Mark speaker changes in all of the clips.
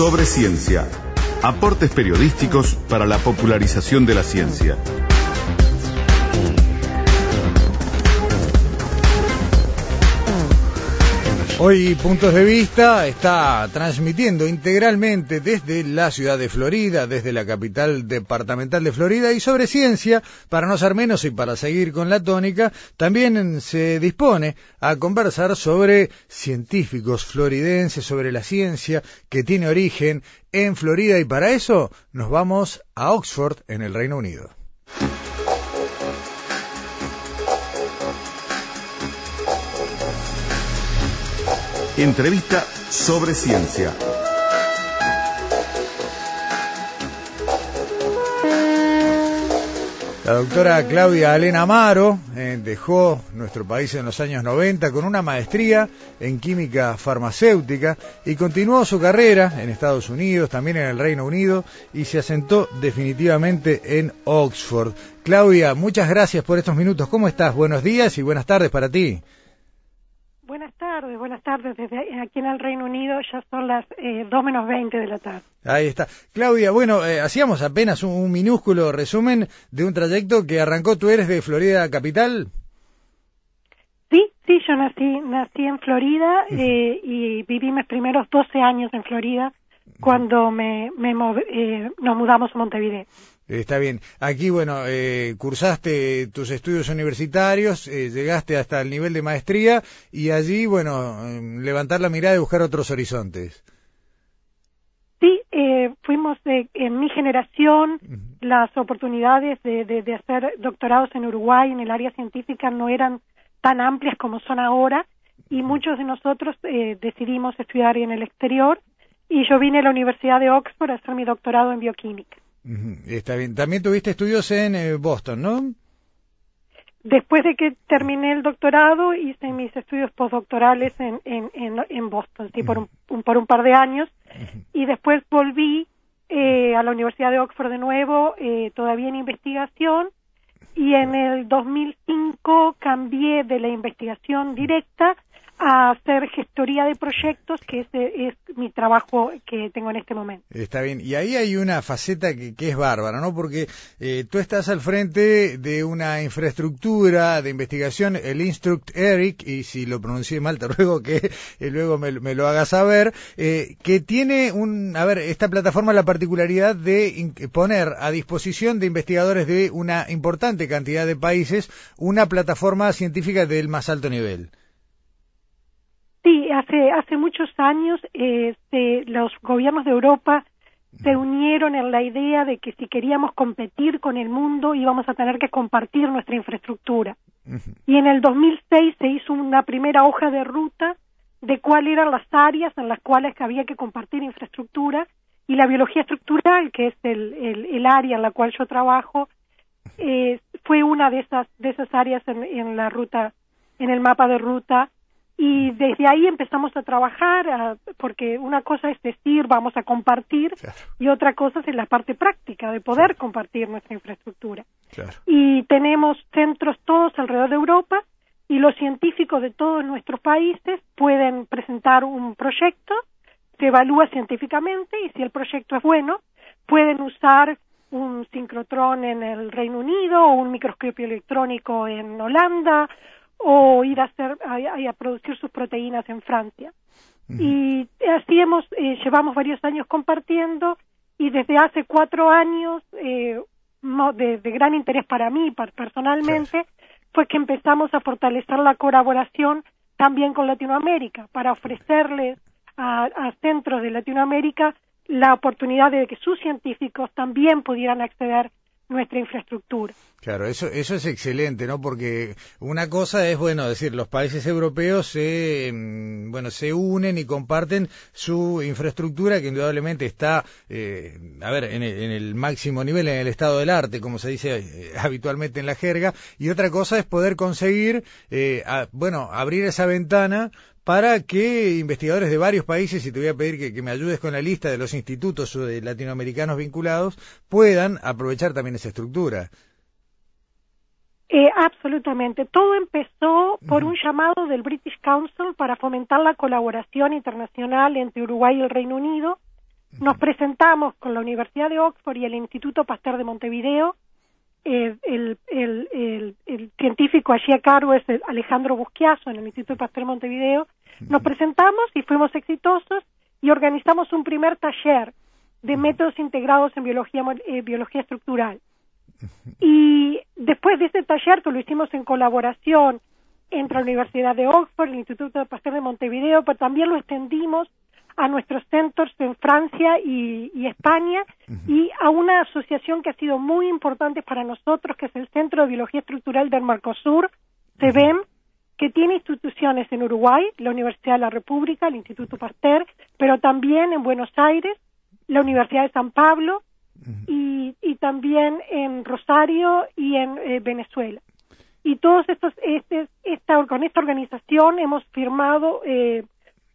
Speaker 1: sobre ciencia. Aportes periodísticos para la popularización de la ciencia.
Speaker 2: Hoy Puntos de Vista está transmitiendo integralmente desde la ciudad de Florida, desde la capital departamental de Florida y sobre ciencia, para no ser menos y para seguir con la tónica, también se dispone a conversar sobre científicos floridenses, sobre la ciencia que tiene origen en Florida y para eso nos vamos a Oxford en el Reino Unido.
Speaker 1: Entrevista sobre ciencia.
Speaker 2: La doctora Claudia Elena Amaro eh, dejó nuestro país en los años 90 con una maestría en química farmacéutica y continuó su carrera en Estados Unidos, también en el Reino Unido y se asentó definitivamente en Oxford. Claudia, muchas gracias por estos minutos. ¿Cómo estás? Buenos días y buenas tardes para ti.
Speaker 3: Buenas tardes, buenas tardes. Desde aquí en el Reino Unido ya son las eh, 2 menos 20 de la tarde.
Speaker 2: Ahí está. Claudia, bueno, eh, hacíamos apenas un, minúsculo resumen de un trayecto que arrancó. ¿Tú eres de Florida capital?
Speaker 3: Sí, sí, yo nací, nací en Florida eh, y viví mis primeros 12 años en Florida cuando me, me eh, nos mudamos a Montevideo.
Speaker 2: Está bien. Aquí, bueno, eh, cursaste tus estudios universitarios, eh, llegaste hasta el nivel de maestría y allí, bueno, em, levantar la mirada y buscar otros horizontes.
Speaker 3: Sí, eh, fuimos en mi generación, las oportunidades de, de, hacer doctorados en Uruguay en el área científica no eran tan amplias como son ahora y muchos de nosotros decidimos estudiar en el exterior y yo vine a la Universidad de Oxford a hacer mi doctorado en bioquímica.
Speaker 2: Está bien. También tuviste estudios en eh, Boston, ¿no?
Speaker 3: Después de que terminé el doctorado, hice mis estudios postdoctorales en, en, en, Boston, sí, por, un, por un par de años. Y después volví eh, a la Universidad de Oxford de nuevo, eh, todavía en investigación. Y en el 2005 cambié de la investigación directa a hacer gestoría de proyectos, que ese es mi trabajo que tengo en este momento.
Speaker 2: Está bien, y ahí hay una faceta que, es bárbara, ¿no? Porque eh, tú estás al frente de una infraestructura de investigación, el Instruct Eric, y si lo pronuncié mal te ruego que eh, luego me, lo hagas saber, eh, que tiene un, a ver, esta plataforma la particularidad de poner a disposición de investigadores de una importante cantidad de países una plataforma científica del más alto nivel.
Speaker 3: Sí, hace, hace muchos años eh, los gobiernos de Europa se unieron en la idea de que si queríamos competir con el mundo íbamos a tener que compartir nuestra infraestructura. Y en el 2006 se hizo una primera hoja de ruta de cuáles eran las áreas en las cuales había que compartir infraestructura y la biología estructural, que es el, el, área en la cual yo trabajo, eh, fue una de esas, de esas áreas en, en la ruta, en el mapa de ruta y desde ahí empezamos a trabajar porque una cosa es decir vamos a compartir y otra cosa es la parte práctica de poder compartir nuestra infraestructura. Y tenemos centros todos alrededor de Europa y los científicos de todos nuestros países pueden presentar un proyecto se evalúa científicamente y si el proyecto es bueno pueden usar un sincrotrón en el Reino Unido o un microscopio electrónico en Holanda o ir a hacer a, producir sus proteínas en Francia. Y así hemos eh, llevamos varios años compartiendo y desde hace cuatro años eh, de, gran interés para mí personalmente fue que empezamos a fortalecer la colaboración también con Latinoamérica para ofrecerles a, a centros de Latinoamérica la oportunidad de que sus científicos también pudieran acceder nuestra infraestructura.
Speaker 2: Claro, eso, eso es excelente, ¿no? Porque una cosa es, bueno, decir, los países europeos se, mm, bueno, se unen y comparten su infraestructura que indudablemente está, eh, a ver, en el, máximo nivel, en el estado del arte, como se dice eh, habitualmente en la jerga, y otra cosa es poder conseguir, eh, bueno, abrir esa ventana para que investigadores de varios países, y te voy a pedir que, me ayudes con la lista de los institutos latinoamericanos vinculados, puedan aprovechar también esa estructura.
Speaker 3: Eh, absolutamente. Todo empezó por un llamado del British Council para fomentar la colaboración internacional entre Uruguay y el Reino Unido Nos presentamos con la Universidad de Oxford y el Instituto Pasteur de Montevideo. Eh, el, el, el, científico allí a. Cargo es Alejandro Busquiazo en el Instituto Pasteur de Montevideo. Nos presentamos y fuimos exitosos y organizamos un primer taller de métodos integrados en biología, eh, biología estructural. Y después de este taller, que lo hicimos en colaboración entre la Universidad de Oxford, el Instituto Pasteur de Montevideo, pero también lo extendimos a nuestros centros en Francia y, España y a una asociación que ha sido muy importante para nosotros, que es el Centro de Biología Estructural del Mercosur, CEBEM, que tiene instituciones en Uruguay, la Universidad de la República, el Instituto Pasteur, pero también en Buenos Aires, la Universidad de San Pablo y, también en Rosario y en eh, Venezuela. Y todos estos, este, esta, con esta organización hemos firmado eh,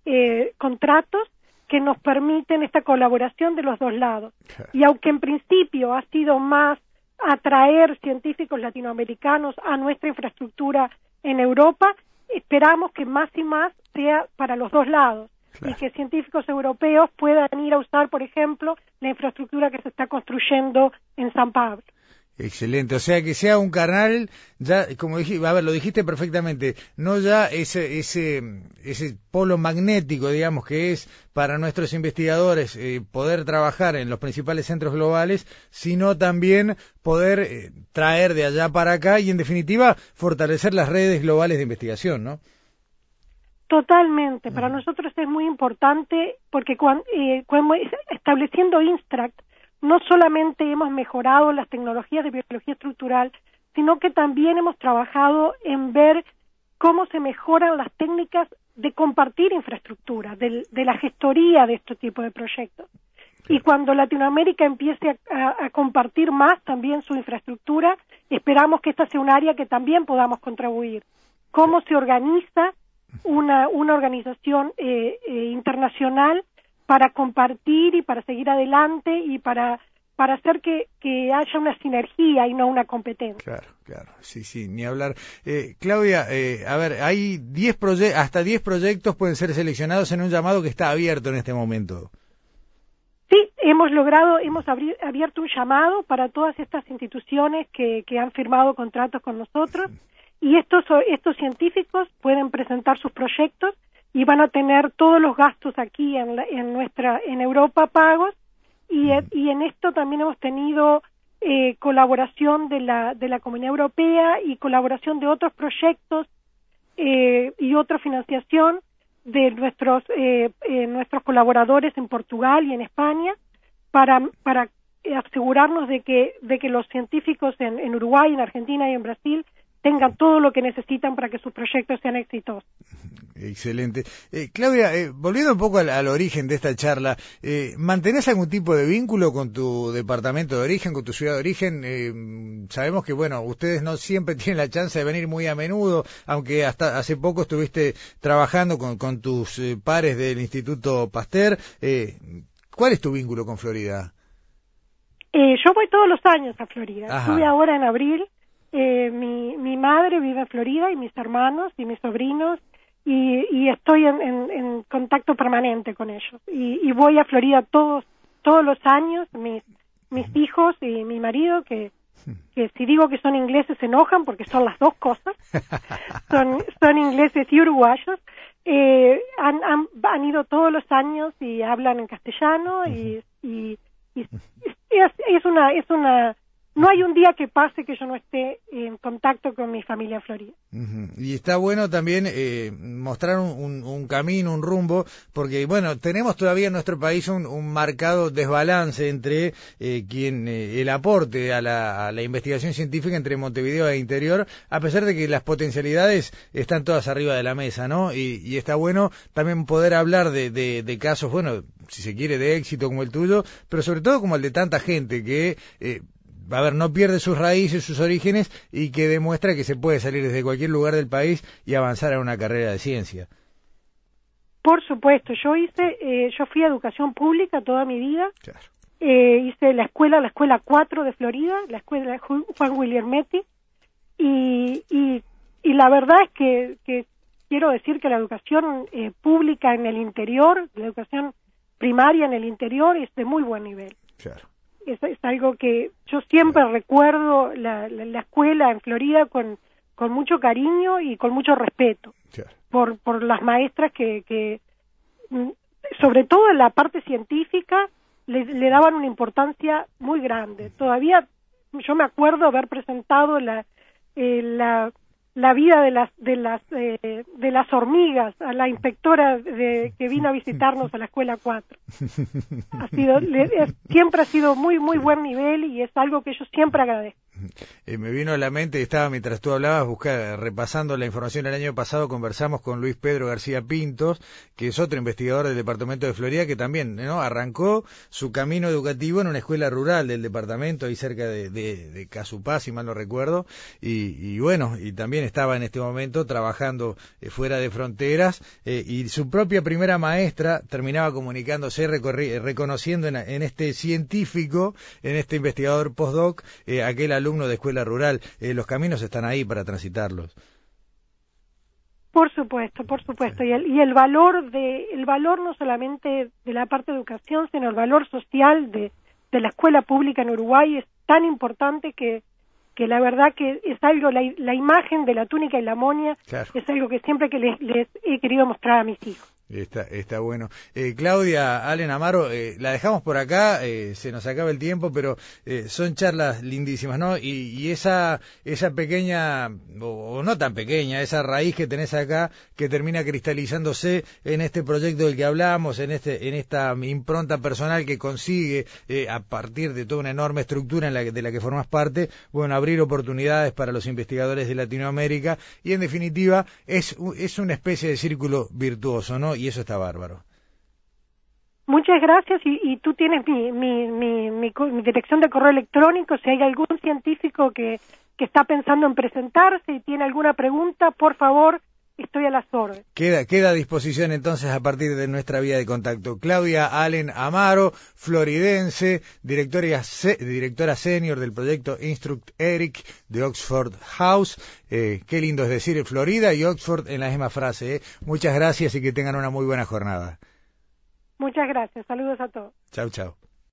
Speaker 3: eh, contratos que nos permiten esta colaboración de los dos lados. Y aunque en principio ha sido más atraer científicos latinoamericanos a nuestra infraestructura en Europa, esperamos que más y más sea para los dos lados y que científicos europeos puedan ir a usar, por ejemplo, la infraestructura que se está construyendo en San Pablo.
Speaker 2: Excelente, o sea que sea un canal, ya como dije, a ver, lo dijiste perfectamente, no ya ese ese ese polo magnético, digamos, que es para nuestros investigadores eh, poder trabajar en los principales centros globales, sino también poder eh, traer de allá para acá y en definitiva fortalecer las redes globales de investigación, ¿no?
Speaker 3: Totalmente, para nosotros es muy importante porque cuando, eh, estableciendo Instract no solamente hemos mejorado las tecnologías de biología estructural, sino que también hemos trabajado en ver cómo se mejoran las técnicas de compartir infraestructura, de, la gestoría de este tipo de proyectos. Y cuando Latinoamérica empiece a, compartir más también su infraestructura, esperamos que esta sea un área que también podamos contribuir. Cómo se organiza una, una organización eh, eh, internacional para compartir y para seguir adelante y para para hacer que, que haya una sinergia y no una competencia.
Speaker 2: Claro, claro, sí, sí, ni hablar. Eh, Claudia, eh, a ver, hay diez hasta 10 proyectos pueden ser seleccionados en un llamado que está abierto en este momento.
Speaker 3: Sí, hemos logrado, hemos abierto un llamado para todas estas instituciones que, que han firmado contratos con nosotros y estos, estos científicos pueden presentar sus proyectos y van a tener todos los gastos aquí en, en nuestra en Europa pagos y, y en esto también hemos tenido eh, colaboración de la de la Comunidad Europea y colaboración de otros proyectos eh, y otra financiación de nuestros eh, nuestros colaboradores en Portugal y en España para para asegurarnos de que de que los científicos en, en Uruguay, en Argentina y en Brasil tengan todo lo que necesitan para que sus proyectos sean exitosos.
Speaker 2: Excelente. Eh, Claudia, eh, volviendo un poco al, origen de esta charla, eh, ¿mantenés algún tipo de vínculo con tu departamento de origen, con tu ciudad de origen? Eh, sabemos que, bueno, ustedes no siempre tienen la chance de venir muy a menudo, aunque hasta hace poco estuviste trabajando con, con tus pares del Instituto Pasteur. ¿Cuál es tu vínculo con Florida?
Speaker 3: yo voy todos los años a Florida. Estuve ahora en abril. Mi, mi madre vive en Florida y mis hermanos y mis sobrinos y, estoy en, contacto permanente con ellos. Y, voy a Florida todos, todos los años, mis, mis hijos y mi marido, que, que si digo que son ingleses se enojan porque son las dos cosas, son, son ingleses y uruguayos, eh, han, han, ido todos los años y hablan en castellano y, y, es, una, es una no hay un día que pase que yo no esté en contacto con mi familia en Florida.
Speaker 2: Y está bueno también eh, mostrar un, camino, un rumbo, porque bueno, tenemos todavía en nuestro país un, marcado desbalance entre eh, quien eh, el aporte a la, investigación científica entre Montevideo e Interior, a pesar de que las potencialidades están todas arriba de la mesa, ¿no? Y, está bueno también poder hablar de, de, casos, bueno, si se quiere, de éxito como el tuyo, pero sobre todo como el de tanta gente que a ver, no pierde sus raíces, sus orígenes y que demuestra que se puede salir desde cualquier lugar del país y avanzar a una carrera de ciencia.
Speaker 3: Por supuesto, yo hice, eh, yo fui a educación pública toda mi vida. Eh, hice la escuela, la escuela 4 de Florida, la escuela Juan William y, y, y la verdad es que, que quiero decir que la educación eh, pública en el interior, la educación primaria en el interior es de muy buen nivel.
Speaker 2: Claro.
Speaker 3: Es, algo que yo siempre recuerdo la, la, escuela en Florida con, con mucho cariño y con mucho respeto por, por las maestras que, que, mm, sobre todo en la parte científica, le, le daban una importancia muy grande. Todavía yo me acuerdo haber presentado la, eh, la la vida de las de las eh, de las hormigas a la inspectora de, que vino a visitarnos a la escuela 4 ha sido siempre ha sido muy muy buen nivel y es algo que yo siempre agradezco
Speaker 2: eh, me vino a la mente, estaba mientras tú hablabas, buscar, repasando la información el año pasado, conversamos con Luis Pedro García Pintos, que es otro investigador del departamento de Florida, que también arrancó su camino educativo en una escuela rural del departamento, ahí cerca de, de, Casupá, si mal no recuerdo, y, bueno, y también estaba en este momento trabajando eh, fuera de fronteras, eh, y su propia primera maestra terminaba comunicándose, reconociendo en, en, este científico, en este investigador postdoc, aquel alumno de escuela rural, eh, los caminos están ahí para transitarlos.
Speaker 3: Por supuesto, por supuesto. Y, el, y el valor de, el valor no solamente de la parte de educación, sino el valor social de, de la escuela pública en Uruguay es tan importante que, que la verdad que es algo, la, la imagen de la túnica y la monia es algo que siempre que les, les he querido mostrar a mis hijos.
Speaker 2: Está, está bueno. Eh, Claudia, Allen Amaro, eh, la dejamos por acá, eh, se nos acaba el tiempo, pero eh, son charlas lindísimas, ¿no? Y, y esa, esa pequeña, o, no tan pequeña, esa raíz que tenés acá, que termina cristalizándose en este proyecto del que hablamos, en, este, en esta impronta personal que consigue, a partir de toda una enorme estructura en la, de la que formas parte, bueno, abrir oportunidades para los investigadores de Latinoamérica y, en definitiva, es, es una especie de círculo virtuoso, ¿no? Y eso está bárbaro.
Speaker 3: Muchas gracias y, tú tienes mi, mi, mi, mi, dirección de correo electrónico. Si hay algún científico que, que está pensando en presentarse y tiene alguna pregunta, por favor, estoy a las órdenes.
Speaker 2: Queda, queda a disposición entonces a partir de nuestra vía de contacto. Claudia Allen Amaro, floridense, directora, directora senior del proyecto Instruct Eric de Oxford House. Eh, qué lindo es decir Florida y Oxford en la misma frase. Eh. Muchas gracias y que tengan una muy buena jornada.
Speaker 3: Muchas gracias. Saludos a todos.
Speaker 2: Chau, chau.